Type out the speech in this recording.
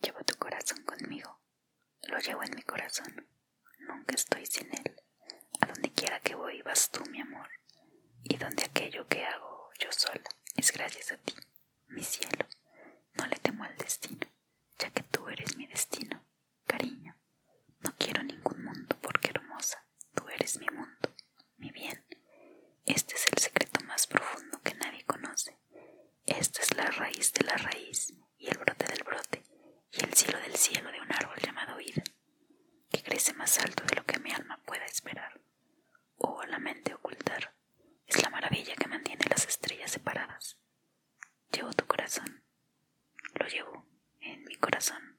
Llevo tu corazón conmigo. Lo llevo en mi corazón. Nunca estoy sin él. A donde quiera que voy vas tú, mi amor. Y donde aquello que hago yo sola es gracias a ti, mi cielo. No le temo al destino, ya que tú eres mi destino. Cariño, no quiero ningún mundo porque hermosa, tú eres mi mundo, mi bien. Este es el secreto más profundo que nadie conoce. Esta es la raíz de la raíz cielo de un árbol llamado vida, que crece más alto de lo que mi alma pueda esperar o la mente ocultar. Es la maravilla que mantiene las estrellas separadas. Llevo tu corazón, lo llevo en mi corazón.